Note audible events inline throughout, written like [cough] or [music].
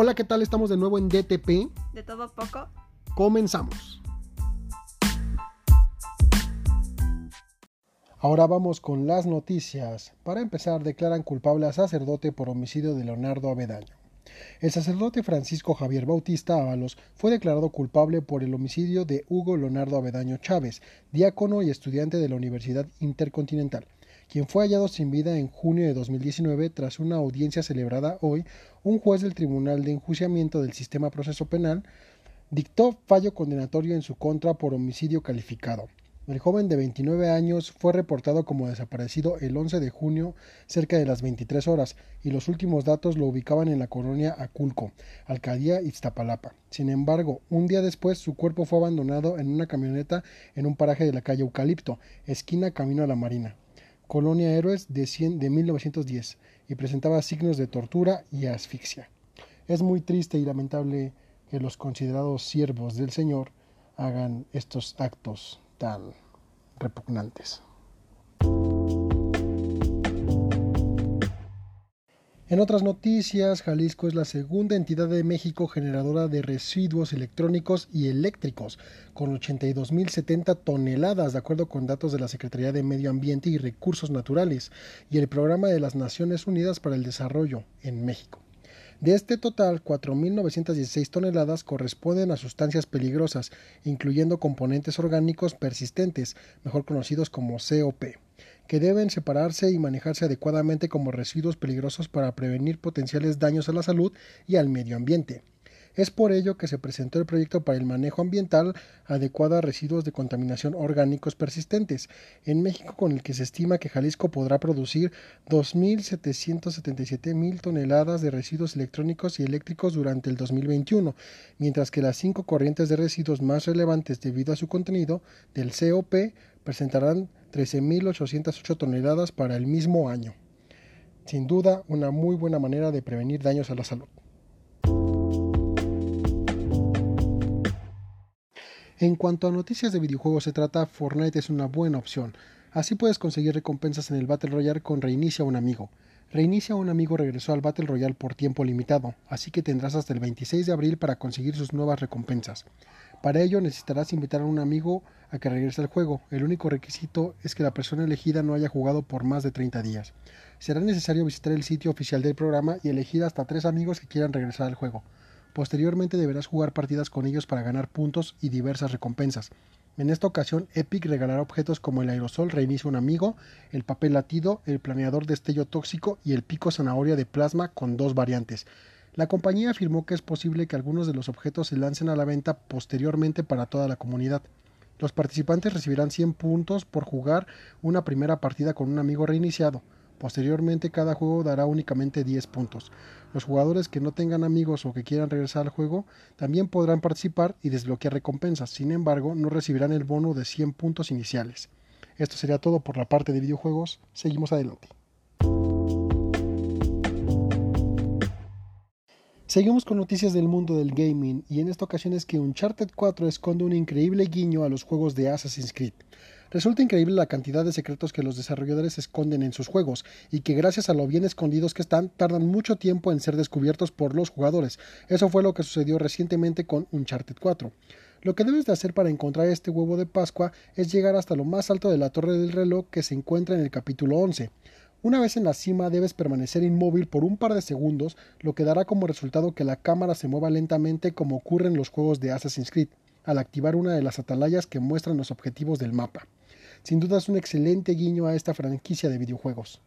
Hola, ¿qué tal? Estamos de nuevo en DTP. De todo poco. Comenzamos. Ahora vamos con las noticias. Para empezar, declaran culpable a sacerdote por homicidio de Leonardo Avedaño. El sacerdote Francisco Javier Bautista Ábalos fue declarado culpable por el homicidio de Hugo Leonardo Avedaño Chávez, diácono y estudiante de la Universidad Intercontinental quien fue hallado sin vida en junio de 2019 tras una audiencia celebrada hoy, un juez del Tribunal de Enjuiciamiento del Sistema Proceso Penal dictó fallo condenatorio en su contra por homicidio calificado. El joven de 29 años fue reportado como desaparecido el 11 de junio cerca de las 23 horas y los últimos datos lo ubicaban en la colonia Aculco, alcaldía Iztapalapa. Sin embargo, un día después su cuerpo fue abandonado en una camioneta en un paraje de la calle Eucalipto, esquina Camino a la Marina. Colonia Héroes de, 100, de 1910 y presentaba signos de tortura y asfixia. Es muy triste y lamentable que los considerados siervos del Señor hagan estos actos tan repugnantes. En otras noticias, Jalisco es la segunda entidad de México generadora de residuos electrónicos y eléctricos, con 82.070 toneladas, de acuerdo con datos de la Secretaría de Medio Ambiente y Recursos Naturales y el Programa de las Naciones Unidas para el Desarrollo en México. De este total, 4.916 toneladas corresponden a sustancias peligrosas, incluyendo componentes orgánicos persistentes, mejor conocidos como COP que deben separarse y manejarse adecuadamente como residuos peligrosos para prevenir potenciales daños a la salud y al medio ambiente. Es por ello que se presentó el proyecto para el manejo ambiental adecuado a residuos de contaminación orgánicos persistentes en México con el que se estima que Jalisco podrá producir 2.777 mil toneladas de residuos electrónicos y eléctricos durante el 2021, mientras que las cinco corrientes de residuos más relevantes debido a su contenido del COP presentarán 13.808 toneladas para el mismo año. Sin duda, una muy buena manera de prevenir daños a la salud. En cuanto a noticias de videojuegos se trata, Fortnite es una buena opción. Así puedes conseguir recompensas en el Battle Royale con Reinicia un amigo. Reinicia un amigo regresó al Battle Royale por tiempo limitado, así que tendrás hasta el 26 de abril para conseguir sus nuevas recompensas. Para ello necesitarás invitar a un amigo a que regrese al juego. El único requisito es que la persona elegida no haya jugado por más de 30 días. Será necesario visitar el sitio oficial del programa y elegir hasta tres amigos que quieran regresar al juego. Posteriormente deberás jugar partidas con ellos para ganar puntos y diversas recompensas. En esta ocasión, Epic regalará objetos como el aerosol reinicia un amigo, el papel latido, el planeador destello tóxico y el pico zanahoria de plasma con dos variantes. La compañía afirmó que es posible que algunos de los objetos se lancen a la venta posteriormente para toda la comunidad. Los participantes recibirán 100 puntos por jugar una primera partida con un amigo reiniciado. Posteriormente cada juego dará únicamente 10 puntos. Los jugadores que no tengan amigos o que quieran regresar al juego también podrán participar y desbloquear recompensas, sin embargo no recibirán el bono de 100 puntos iniciales. Esto sería todo por la parte de videojuegos, seguimos adelante. Seguimos con noticias del mundo del gaming y en esta ocasión es que Uncharted 4 esconde un increíble guiño a los juegos de Assassin's Creed. Resulta increíble la cantidad de secretos que los desarrolladores esconden en sus juegos y que gracias a lo bien escondidos que están tardan mucho tiempo en ser descubiertos por los jugadores. Eso fue lo que sucedió recientemente con Uncharted 4. Lo que debes de hacer para encontrar este huevo de Pascua es llegar hasta lo más alto de la torre del reloj que se encuentra en el capítulo 11. Una vez en la cima debes permanecer inmóvil por un par de segundos, lo que dará como resultado que la cámara se mueva lentamente como ocurre en los juegos de Assassin's Creed, al activar una de las atalayas que muestran los objetivos del mapa. Sin duda es un excelente guiño a esta franquicia de videojuegos.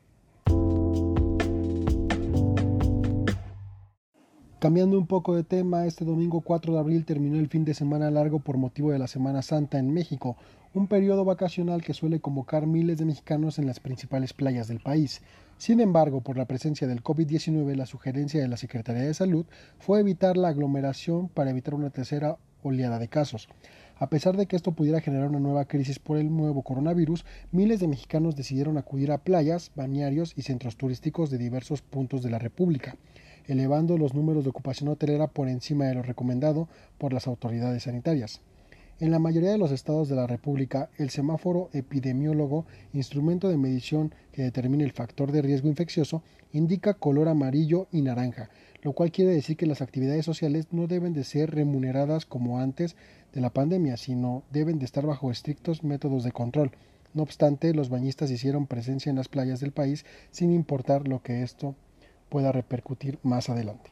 Cambiando un poco de tema, este domingo 4 de abril terminó el fin de semana largo por motivo de la Semana Santa en México, un periodo vacacional que suele convocar miles de mexicanos en las principales playas del país. Sin embargo, por la presencia del COVID-19, la sugerencia de la Secretaría de Salud fue evitar la aglomeración para evitar una tercera oleada de casos. A pesar de que esto pudiera generar una nueva crisis por el nuevo coronavirus, miles de mexicanos decidieron acudir a playas, bañarios y centros turísticos de diversos puntos de la República, elevando los números de ocupación hotelera por encima de lo recomendado por las autoridades sanitarias. En la mayoría de los estados de la República, el semáforo epidemiólogo, instrumento de medición que determina el factor de riesgo infeccioso, indica color amarillo y naranja, lo cual quiere decir que las actividades sociales no deben de ser remuneradas como antes de la pandemia, sino deben de estar bajo estrictos métodos de control. No obstante, los bañistas hicieron presencia en las playas del país sin importar lo que esto pueda repercutir más adelante.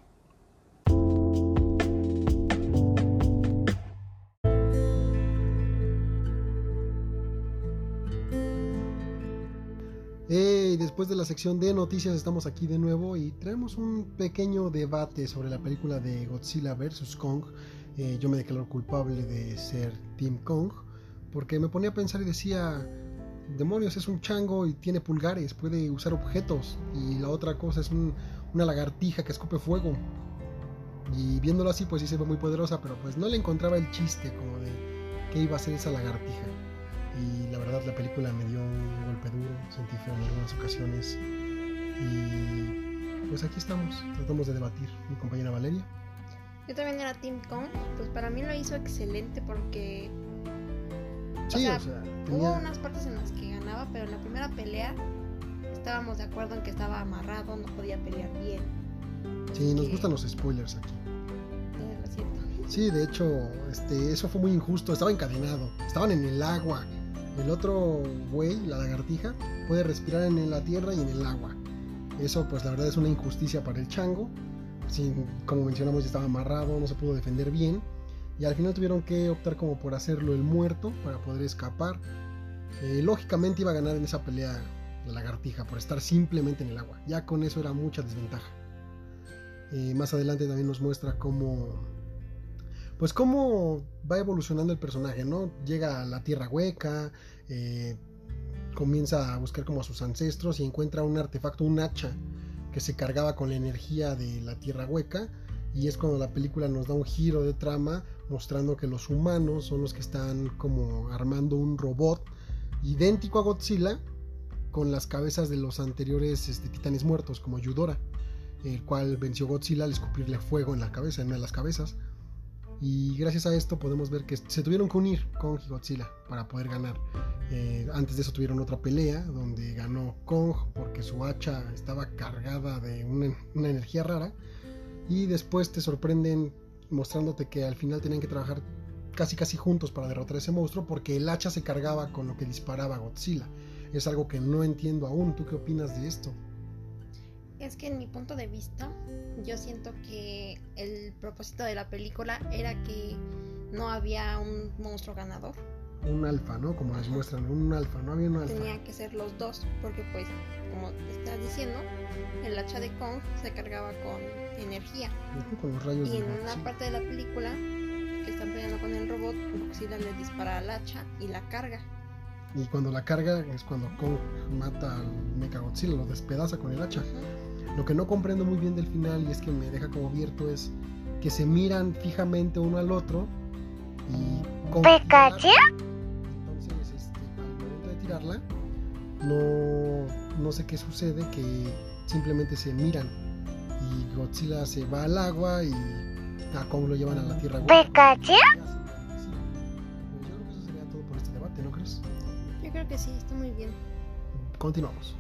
Después de la sección de noticias estamos aquí de nuevo y traemos un pequeño debate sobre la película de Godzilla vs. Kong. Eh, yo me declaro culpable de ser Team Kong porque me ponía a pensar y decía, demonios, es un chango y tiene pulgares, puede usar objetos y la otra cosa es una lagartija que escupe fuego. Y viéndolo así pues sí se ve muy poderosa, pero pues no le encontraba el chiste como de qué iba a ser esa lagartija y la verdad la película me dio golpe duro, sentí feo en algunas ocasiones y pues aquí estamos, tratamos de debatir mi compañera Valeria. Yo también era Team Kong, pues para mí lo hizo excelente porque sí, o sea, hubo unas partes en las que ganaba, pero en la primera pelea estábamos de acuerdo en que estaba amarrado, no podía pelear bien. Sí, nos gustan los spoilers aquí. Sí, de hecho, este, eso fue muy injusto. Estaba encadenado. Estaban en el agua. El otro güey, la lagartija, puede respirar en la tierra y en el agua. Eso pues la verdad es una injusticia para el chango. como mencionamos estaba amarrado, no se pudo defender bien. Y al final tuvieron que optar como por hacerlo el muerto para poder escapar. Eh, lógicamente iba a ganar en esa pelea la lagartija por estar simplemente en el agua. Ya con eso era mucha desventaja. Eh, más adelante también nos muestra cómo pues cómo va evolucionando el personaje, ¿no? Llega a la tierra hueca, eh, comienza a buscar como a sus ancestros y encuentra un artefacto, un hacha, que se cargaba con la energía de la tierra hueca. Y es cuando la película nos da un giro de trama mostrando que los humanos son los que están como armando un robot idéntico a Godzilla con las cabezas de los anteriores este, titanes muertos como Yudora, el cual venció Godzilla al escupirle fuego en la cabeza, en una de las cabezas. Y gracias a esto podemos ver que se tuvieron que unir Kong y Godzilla para poder ganar. Eh, antes de eso tuvieron otra pelea donde ganó Kong porque su hacha estaba cargada de una, una energía rara. Y después te sorprenden mostrándote que al final tenían que trabajar casi casi juntos para derrotar a ese monstruo porque el hacha se cargaba con lo que disparaba Godzilla. Es algo que no entiendo aún. ¿Tú qué opinas de esto? Es que en mi punto de vista, yo siento que el propósito de la película era que no había un monstruo ganador. Un alfa, ¿no? Como les muestran, un alfa, no había un alfa. Tenía que ser los dos, porque pues, como te estás diciendo, el hacha de Kong se cargaba con energía. Con los rayos y en una parte de la película, que están peleando con el robot, Godzilla le dispara al hacha y la carga. Y cuando la carga es cuando Kong mata al Mecha Godzilla, lo despedaza con el hacha. Lo que no comprendo muy bien del final y es que me deja como abierto es que se miran fijamente uno al otro y con Entonces, este, al momento de tirarla, no, no sé qué sucede, que simplemente se miran y Godzilla se va al agua y a Kong lo llevan a la tierra. ¿Pikachu? Pues yo creo que eso sería todo por este debate, ¿no crees? Yo creo que sí, está muy bien. Continuamos.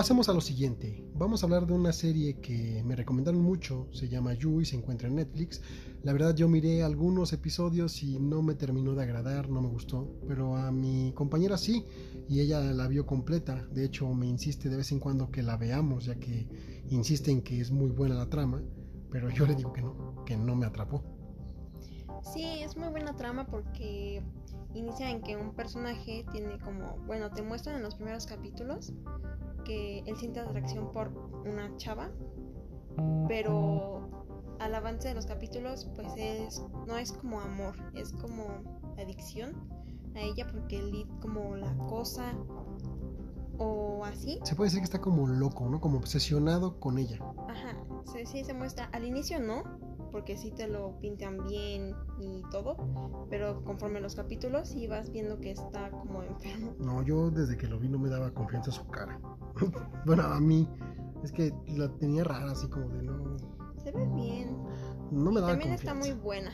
Pasemos a lo siguiente. Vamos a hablar de una serie que me recomendaron mucho. Se llama You y se encuentra en Netflix. La verdad yo miré algunos episodios y no me terminó de agradar, no me gustó. Pero a mi compañera sí y ella la vio completa. De hecho me insiste de vez en cuando que la veamos ya que insiste en que es muy buena la trama. Pero yo le digo que no, que no me atrapó. Sí, es muy buena trama porque inicia en que un personaje tiene como, bueno, te muestran en los primeros capítulos que él siente atracción por una chava, pero al avance de los capítulos, pues es no es como amor, es como adicción a ella porque él como la cosa o así. Se puede decir que está como loco, ¿no? Como obsesionado con ella. Ajá, sí, sí se muestra. Al inicio no, porque sí te lo pintan bien y todo, pero conforme los capítulos sí vas viendo que está como [laughs] enfermo. No, yo desde que lo vi no me daba confianza su cara. [laughs] bueno, a mí es que la tenía rara, así como de no. Se ve bien. no me da También está muy buena.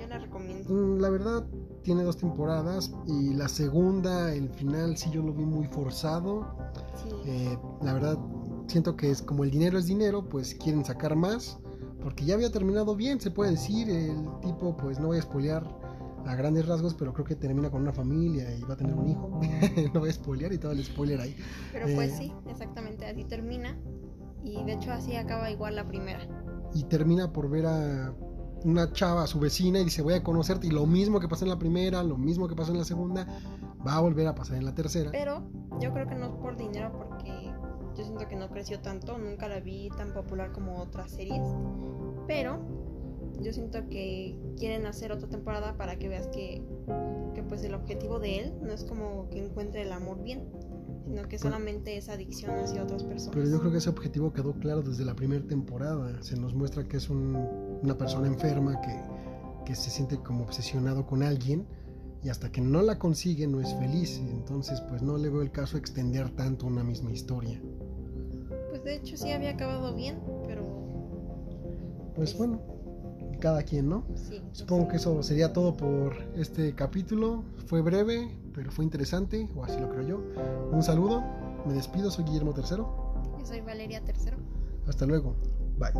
Yo la recomiendo. Mm, La verdad, tiene dos temporadas y la segunda, el final, sí yo lo vi muy forzado. Sí. Eh, la verdad, siento que es como el dinero es dinero, pues quieren sacar más. Porque ya había terminado bien, se puede decir. El tipo, pues no voy a spoilear a grandes rasgos, pero creo que termina con una familia y va a tener un hijo. [laughs] no voy a spoilear y todo el spoiler ahí. Pero pues eh, sí, exactamente así termina. Y de hecho así acaba igual la primera. y termina por ver a una chava, a su vecina, y dice voy a conocerte. Y lo mismo que pasó en la primera, lo mismo que pasó en la segunda, va a volver a pasar en la tercera. Pero yo creo que no es por dinero porque yo siento que no creció tanto. Nunca la vi tan popular como otras series. Pero yo siento que quieren hacer otra temporada para que veas que, que pues el objetivo de él no es como que encuentre el amor bien. Sino que solamente es adicción hacia otras personas. Pero yo creo que ese objetivo quedó claro desde la primera temporada. Se nos muestra que es un- una persona enferma que, que se siente como obsesionado con alguien y hasta que no la consigue no es feliz. Entonces pues no le veo el caso extender tanto una misma historia. Pues de hecho sí había acabado bien, pero Pues bueno, cada quien, ¿no? sí. Supongo que eso sería todo por este capítulo. Fue breve, pero fue interesante, o así lo creo yo. Un saludo, me despido, soy Guillermo III. Yo soy Valeria Tercero. Hasta luego, bye.